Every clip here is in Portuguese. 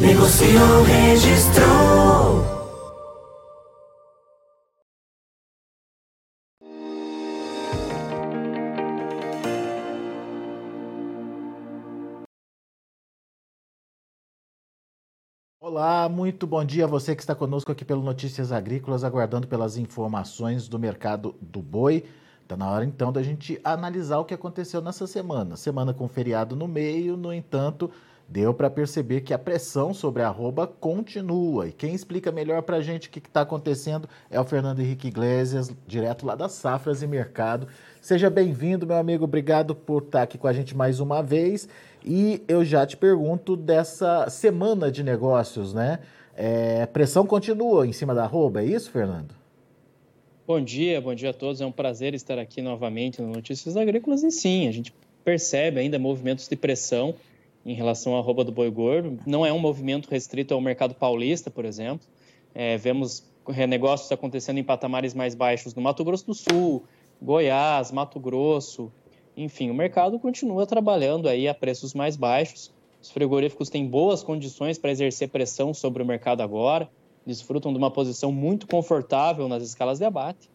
Negociou, registrou. Olá, muito bom dia a você que está conosco aqui pelo Notícias Agrícolas, aguardando pelas informações do mercado do boi. Está na hora então da gente analisar o que aconteceu nessa semana. Semana com feriado no meio, no entanto, deu para perceber que a pressão sobre a arroba continua. E quem explica melhor para a gente o que está acontecendo é o Fernando Henrique Iglesias, direto lá das Safras e Mercado. Seja bem-vindo, meu amigo. Obrigado por estar aqui com a gente mais uma vez. E eu já te pergunto dessa semana de negócios, né? É, pressão continua em cima da arroba, é isso, Fernando? Bom dia, bom dia a todos. É um prazer estar aqui novamente no Notícias Agrícolas. E sim, a gente percebe ainda movimentos de pressão em relação à arroba do boi gordo. Não é um movimento restrito ao mercado paulista, por exemplo. É, vemos negócios acontecendo em patamares mais baixos no Mato Grosso do Sul, Goiás, Mato Grosso. Enfim, o mercado continua trabalhando aí a preços mais baixos. Os frigoríficos têm boas condições para exercer pressão sobre o mercado agora, desfrutam de uma posição muito confortável nas escalas de abate,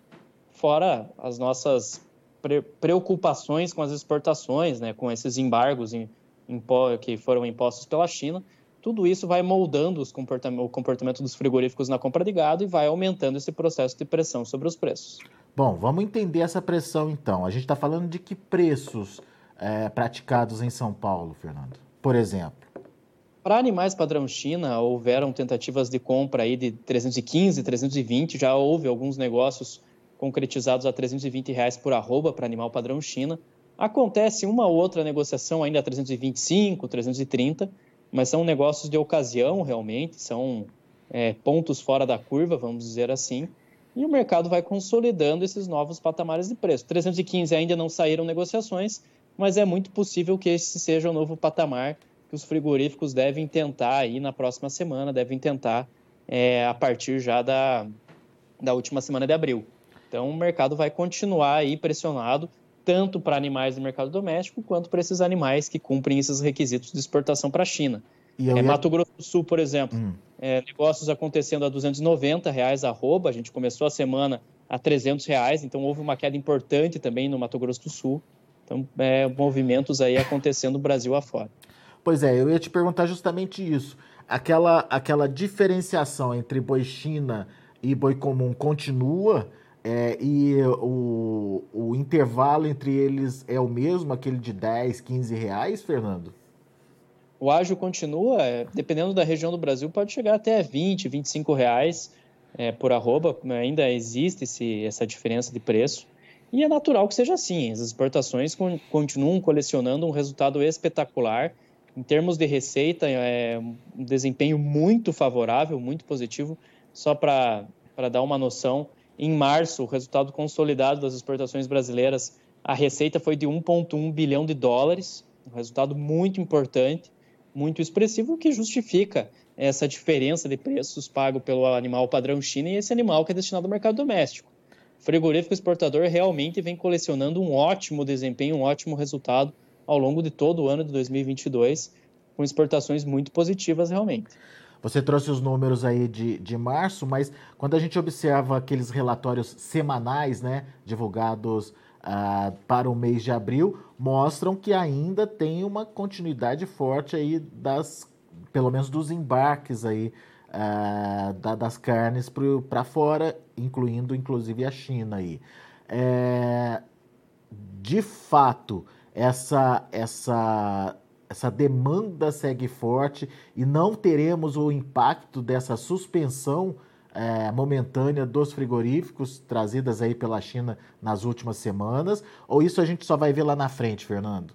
fora as nossas preocupações com as exportações, né, com esses embargos em que foram impostos pela China, tudo isso vai moldando o comportamento dos frigoríficos na compra de gado e vai aumentando esse processo de pressão sobre os preços. Bom, vamos entender essa pressão então. A gente está falando de que preços é, praticados em São Paulo, Fernando? Por exemplo. Para animais padrão China, houveram tentativas de compra aí de 315, 320, já houve alguns negócios concretizados a 320 reais por arroba para animal padrão China. Acontece uma ou outra negociação ainda a 325, 330, mas são negócios de ocasião realmente, são é, pontos fora da curva, vamos dizer assim, e o mercado vai consolidando esses novos patamares de preço. 315 ainda não saíram negociações, mas é muito possível que esse seja o novo patamar que os frigoríficos devem tentar aí na próxima semana, devem tentar é, a partir já da, da última semana de abril. Então o mercado vai continuar aí pressionado, tanto para animais do mercado doméstico quanto para esses animais que cumprem esses requisitos de exportação para a China. É, ia... Mato Grosso do Sul, por exemplo, hum. é, negócios acontecendo a 290 reais arroba, a gente começou a semana a 300 reais, então houve uma queda importante também no Mato Grosso do Sul. Então, é, movimentos aí acontecendo no Brasil afora. Pois é, eu ia te perguntar justamente isso. Aquela, aquela diferenciação entre boi China e boi comum continua? É, e o, o intervalo entre eles é o mesmo, aquele de 10, 15 reais, Fernando? O ágio continua, é, dependendo da região do Brasil, pode chegar até 20, 25 reais é, por arroba. Ainda existe esse, essa diferença de preço. E é natural que seja assim. As exportações con continuam colecionando um resultado espetacular. Em termos de receita, é um desempenho muito favorável, muito positivo. Só para dar uma noção, em março, o resultado consolidado das exportações brasileiras, a receita foi de 1,1 bilhão de dólares, um resultado muito importante, muito expressivo, que justifica essa diferença de preços pago pelo animal padrão China e esse animal que é destinado ao mercado doméstico. O frigorífico exportador realmente vem colecionando um ótimo desempenho, um ótimo resultado ao longo de todo o ano de 2022, com exportações muito positivas realmente. Você trouxe os números aí de, de março, mas quando a gente observa aqueles relatórios semanais, né, divulgados uh, para o mês de abril, mostram que ainda tem uma continuidade forte aí das, pelo menos dos embarques aí uh, da, das carnes para fora, incluindo inclusive a China aí. É, de fato, essa essa essa demanda segue forte e não teremos o impacto dessa suspensão é, momentânea dos frigoríficos trazidas aí pela China nas últimas semanas? Ou isso a gente só vai ver lá na frente, Fernando?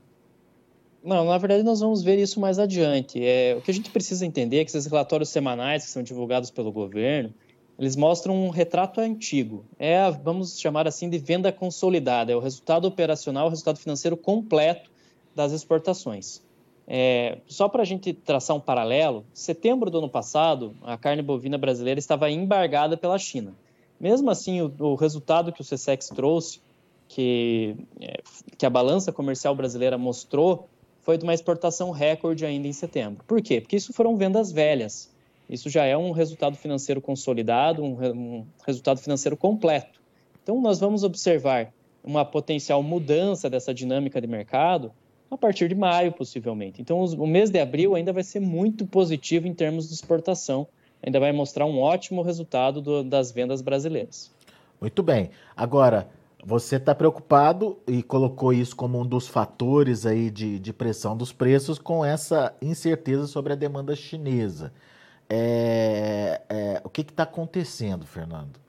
Não, na verdade nós vamos ver isso mais adiante. É, o que a gente precisa entender é que esses relatórios semanais que são divulgados pelo governo, eles mostram um retrato antigo. É, vamos chamar assim, de venda consolidada. É o resultado operacional, o resultado financeiro completo das exportações. É, só para a gente traçar um paralelo, setembro do ano passado, a carne bovina brasileira estava embargada pela China. Mesmo assim, o, o resultado que o CSEX trouxe, que, é, que a balança comercial brasileira mostrou, foi de uma exportação recorde ainda em setembro. Por quê? Porque isso foram vendas velhas. Isso já é um resultado financeiro consolidado, um, um resultado financeiro completo. Então, nós vamos observar uma potencial mudança dessa dinâmica de mercado a partir de maio, possivelmente. Então, os, o mês de abril ainda vai ser muito positivo em termos de exportação, ainda vai mostrar um ótimo resultado do, das vendas brasileiras. Muito bem. Agora, você está preocupado e colocou isso como um dos fatores aí de, de pressão dos preços com essa incerteza sobre a demanda chinesa. É, é, o que está acontecendo, Fernando?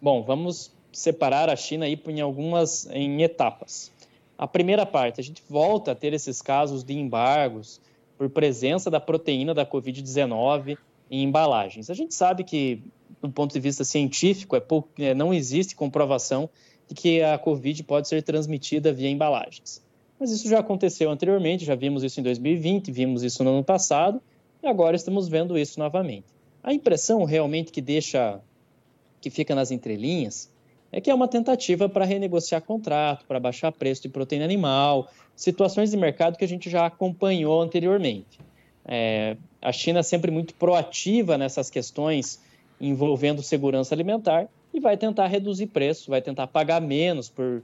Bom, vamos separar a China aí em algumas em etapas. A primeira parte, a gente volta a ter esses casos de embargos por presença da proteína da Covid-19 em embalagens. A gente sabe que, do ponto de vista científico, é pouco, é, não existe comprovação de que a Covid pode ser transmitida via embalagens. Mas isso já aconteceu anteriormente, já vimos isso em 2020, vimos isso no ano passado, e agora estamos vendo isso novamente. A impressão realmente que deixa, que fica nas entrelinhas, é que é uma tentativa para renegociar contrato, para baixar preço de proteína animal, situações de mercado que a gente já acompanhou anteriormente. É, a China é sempre muito proativa nessas questões envolvendo segurança alimentar e vai tentar reduzir preço, vai tentar pagar menos por,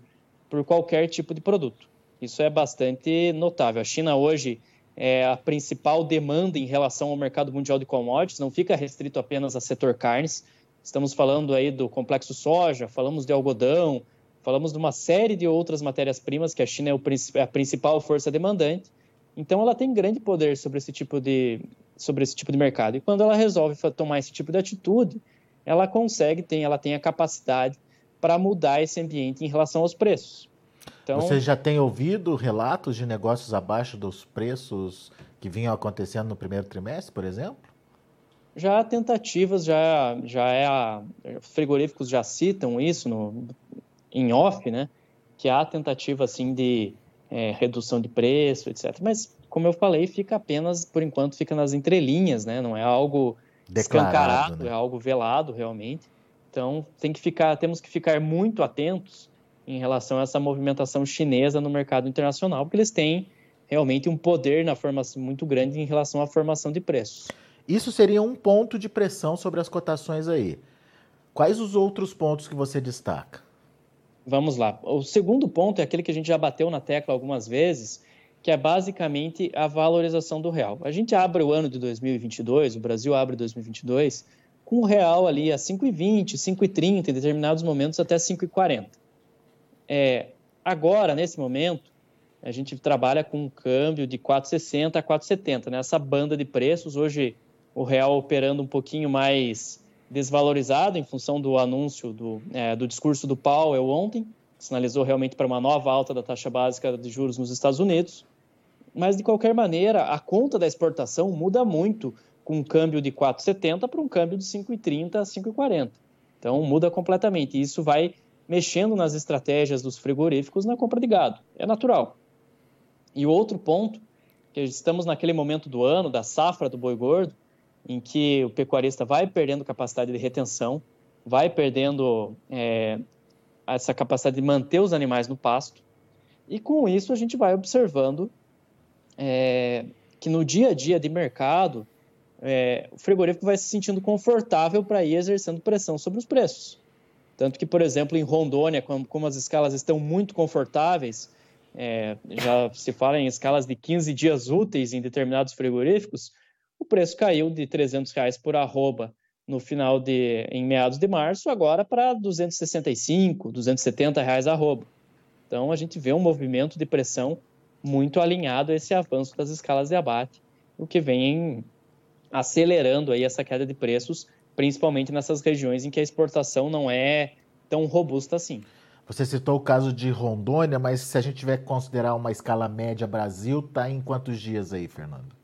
por qualquer tipo de produto. Isso é bastante notável. A China hoje é a principal demanda em relação ao mercado mundial de commodities, não fica restrito apenas a setor carnes, Estamos falando aí do complexo soja, falamos de algodão, falamos de uma série de outras matérias-primas que a China é, é a principal força demandante. Então, ela tem grande poder sobre esse tipo de sobre esse tipo de mercado. E quando ela resolve tomar esse tipo de atitude, ela consegue, tem, ela tem a capacidade para mudar esse ambiente em relação aos preços. Então, Você já tem ouvido relatos de negócios abaixo dos preços que vinham acontecendo no primeiro trimestre, por exemplo? Já há tentativas, já, já é a, frigoríficos já citam isso no, em off, né? Que há tentativa assim de é, redução de preço, etc. Mas como eu falei, fica apenas por enquanto fica nas entrelinhas, né? Não é algo Declarado, escancarado, né? é algo velado realmente. Então tem que ficar, temos que ficar muito atentos em relação a essa movimentação chinesa no mercado internacional, porque eles têm realmente um poder na formação muito grande em relação à formação de preços. Isso seria um ponto de pressão sobre as cotações aí. Quais os outros pontos que você destaca? Vamos lá. O segundo ponto é aquele que a gente já bateu na tecla algumas vezes, que é basicamente a valorização do real. A gente abre o ano de 2022, o Brasil abre 2022 com o real ali a 5,20, 5,30, em determinados momentos até 5,40. É, agora, nesse momento, a gente trabalha com um câmbio de 4,60 a 4,70, nessa banda de preços. Hoje o real operando um pouquinho mais desvalorizado em função do anúncio do, é, do discurso do Powell ontem, que sinalizou realmente para uma nova alta da taxa básica de juros nos Estados Unidos. Mas, de qualquer maneira, a conta da exportação muda muito com um câmbio de 4,70 para um câmbio de 5,30 a 5,40. Então, muda completamente. E isso vai mexendo nas estratégias dos frigoríficos na compra de gado. É natural. E outro ponto, que estamos naquele momento do ano, da safra do boi gordo, em que o pecuarista vai perdendo capacidade de retenção, vai perdendo é, essa capacidade de manter os animais no pasto, e com isso a gente vai observando é, que no dia a dia de mercado, é, o frigorífico vai se sentindo confortável para ir exercendo pressão sobre os preços. Tanto que, por exemplo, em Rondônia, como, como as escalas estão muito confortáveis, é, já se fala em escalas de 15 dias úteis em determinados frigoríficos, o preço caiu de 300 reais por arroba no final de, em meados de março, agora para 265, 270 reais arroba. Então a gente vê um movimento de pressão muito alinhado a esse avanço das escalas de abate, o que vem acelerando aí essa queda de preços, principalmente nessas regiões em que a exportação não é tão robusta assim. Você citou o caso de Rondônia, mas se a gente tiver que considerar uma escala média Brasil, está em quantos dias aí, Fernando?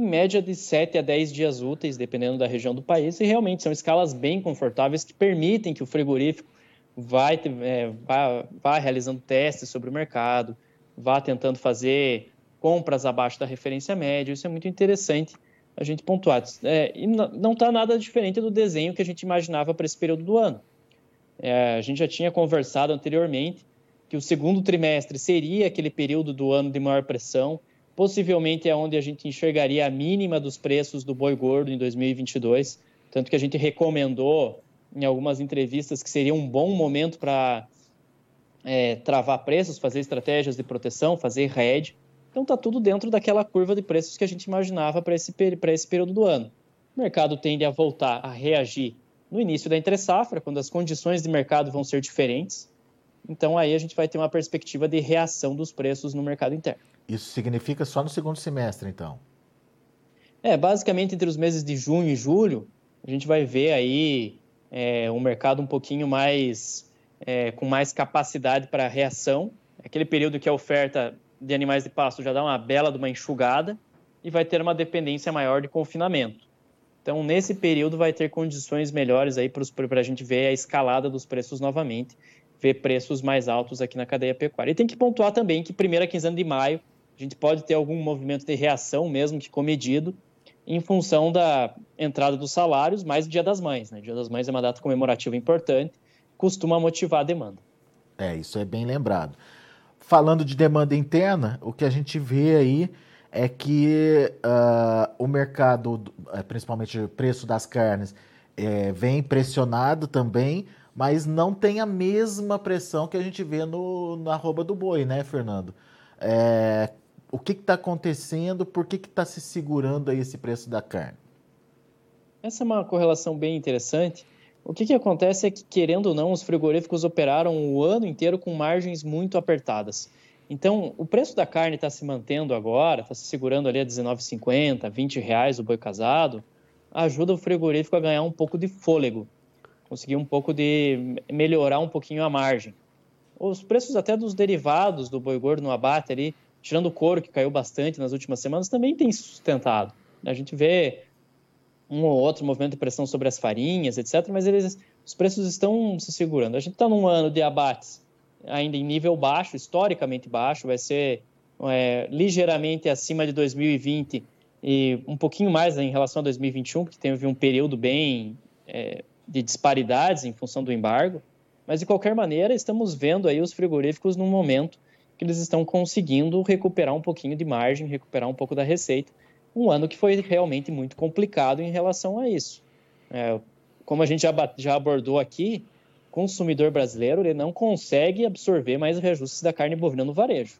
Em média de 7 a 10 dias úteis, dependendo da região do país, e realmente são escalas bem confortáveis que permitem que o frigorífico vai, é, vá, vá realizando testes sobre o mercado, vá tentando fazer compras abaixo da referência média. Isso é muito interessante a gente pontuar. É, e não está nada diferente do desenho que a gente imaginava para esse período do ano. É, a gente já tinha conversado anteriormente que o segundo trimestre seria aquele período do ano de maior pressão, possivelmente é onde a gente enxergaria a mínima dos preços do boi gordo em 2022, tanto que a gente recomendou em algumas entrevistas que seria um bom momento para é, travar preços, fazer estratégias de proteção, fazer hedge. Então está tudo dentro daquela curva de preços que a gente imaginava para esse, esse período do ano. O mercado tende a voltar a reagir no início da entre-safra, quando as condições de mercado vão ser diferentes. Então aí a gente vai ter uma perspectiva de reação dos preços no mercado interno. Isso significa só no segundo semestre, então? É, basicamente entre os meses de junho e julho, a gente vai ver aí é, um mercado um pouquinho mais é, com mais capacidade para reação. Aquele período que a oferta de animais de pasto já dá uma bela de uma enxugada e vai ter uma dependência maior de confinamento. Então, nesse período, vai ter condições melhores aí para a gente ver a escalada dos preços novamente, ver preços mais altos aqui na cadeia pecuária. E tem que pontuar também que primeira quinzena de maio, a gente pode ter algum movimento de reação, mesmo que comedido, em função da entrada dos salários, mais o Dia das Mães. Né? Dia das Mães é uma data comemorativa importante, costuma motivar a demanda. É, isso é bem lembrado. Falando de demanda interna, o que a gente vê aí é que uh, o mercado, eh, principalmente o preço das carnes, é, vem pressionado também, mas não tem a mesma pressão que a gente vê no, na arroba do boi, né, Fernando? É, o que está acontecendo? Por que está se segurando aí esse preço da carne? Essa é uma correlação bem interessante. O que, que acontece é que, querendo ou não, os frigoríficos operaram o ano inteiro com margens muito apertadas. Então, o preço da carne está se mantendo agora, está se segurando ali a R$19,50, 20 reais o boi casado, ajuda o frigorífico a ganhar um pouco de fôlego, conseguir um pouco de melhorar um pouquinho a margem. Os preços até dos derivados do boi gordo no abate ali, tirando o couro que caiu bastante nas últimas semanas, também tem sustentado. A gente vê um ou outro movimento de pressão sobre as farinhas, etc., mas eles, os preços estão se segurando. A gente está num ano de abates ainda em nível baixo, historicamente baixo, vai ser é, ligeiramente acima de 2020 e um pouquinho mais em relação a 2021, que teve um período bem é, de disparidades em função do embargo. Mas de qualquer maneira, estamos vendo aí os frigoríficos num momento que eles estão conseguindo recuperar um pouquinho de margem, recuperar um pouco da receita. Um ano que foi realmente muito complicado em relação a isso. É, como a gente já, já abordou aqui, consumidor brasileiro ele não consegue absorver mais reajustes da carne bovina no varejo.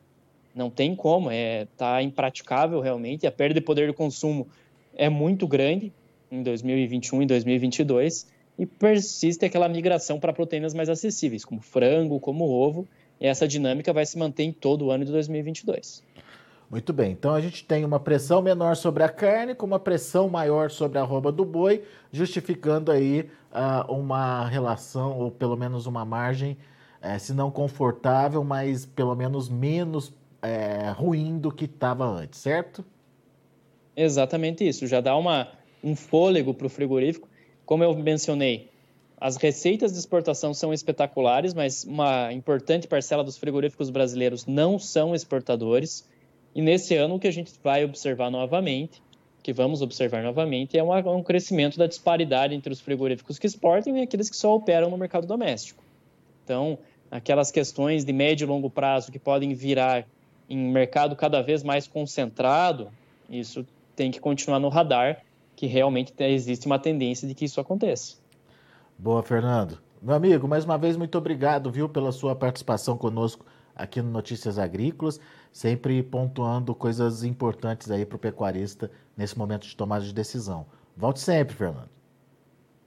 Não tem como, é tá impraticável realmente. A perda de poder de consumo é muito grande em 2021 e 2022 e persiste aquela migração para proteínas mais acessíveis, como frango, como ovo. E essa dinâmica vai se manter em todo o ano de 2022. Muito bem, então a gente tem uma pressão menor sobre a carne, com uma pressão maior sobre a arroba do boi, justificando aí uh, uma relação, ou pelo menos uma margem, eh, se não confortável, mas pelo menos menos eh, ruim do que estava antes, certo? Exatamente isso, já dá uma, um fôlego para o frigorífico. Como eu mencionei, as receitas de exportação são espetaculares, mas uma importante parcela dos frigoríficos brasileiros não são exportadores. E nesse ano o que a gente vai observar novamente que vamos observar novamente é um crescimento da disparidade entre os frigoríficos que exportam e aqueles que só operam no mercado doméstico. Então, aquelas questões de médio e longo prazo que podem virar em mercado cada vez mais concentrado, isso tem que continuar no radar, que realmente existe uma tendência de que isso aconteça. Boa, Fernando. Meu amigo, mais uma vez, muito obrigado, viu, pela sua participação conosco aqui no Notícias Agrícolas, sempre pontuando coisas importantes aí para o pecuarista nesse momento de tomada de decisão. Volte sempre, Fernando.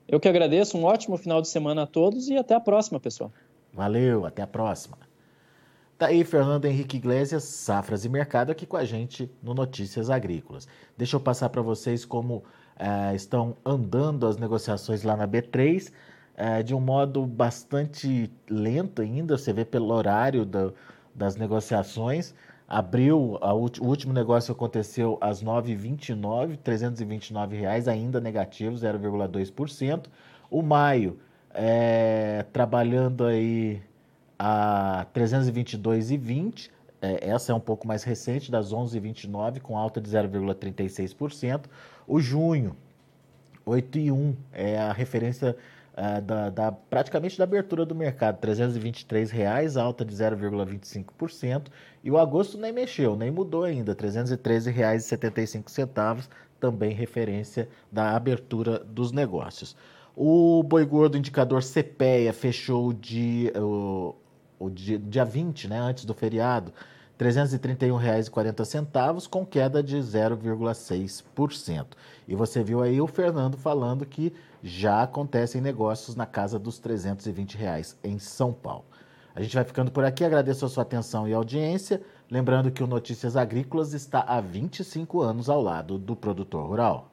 Eu que agradeço, um ótimo final de semana a todos e até a próxima, pessoal. Valeu, até a próxima. Tá aí Fernando Henrique Iglesias, Safras e Mercado, aqui com a gente no Notícias Agrícolas. Deixa eu passar para vocês como é, estão andando as negociações lá na B3. é, de um modo bastante lento ainda, você vê pelo horário do, das negociações. Abril, o último negócio aconteceu às 9h29, 329 reais, ainda negativo, 0,2%. O maio, é, trabalhando aí a 322,20, é, essa é um pouco mais recente, das 11h29, com alta de 0,36%. O junho, 8,1 é a referência uh, da, da, praticamente da abertura do mercado, 323 reais, alta de 0,25%. E o agosto nem mexeu, nem mudou ainda, R$ 313,75, também referência da abertura dos negócios. O boi gordo indicador CPEA fechou de, o, o dia, dia 20, né, antes do feriado, R$ 331,40, com queda de 0,6%. E você viu aí o Fernando falando que já acontecem negócios na casa dos 320 reais em São Paulo. A gente vai ficando por aqui, agradeço a sua atenção e audiência. Lembrando que o Notícias Agrícolas está há 25 anos ao lado do produtor rural.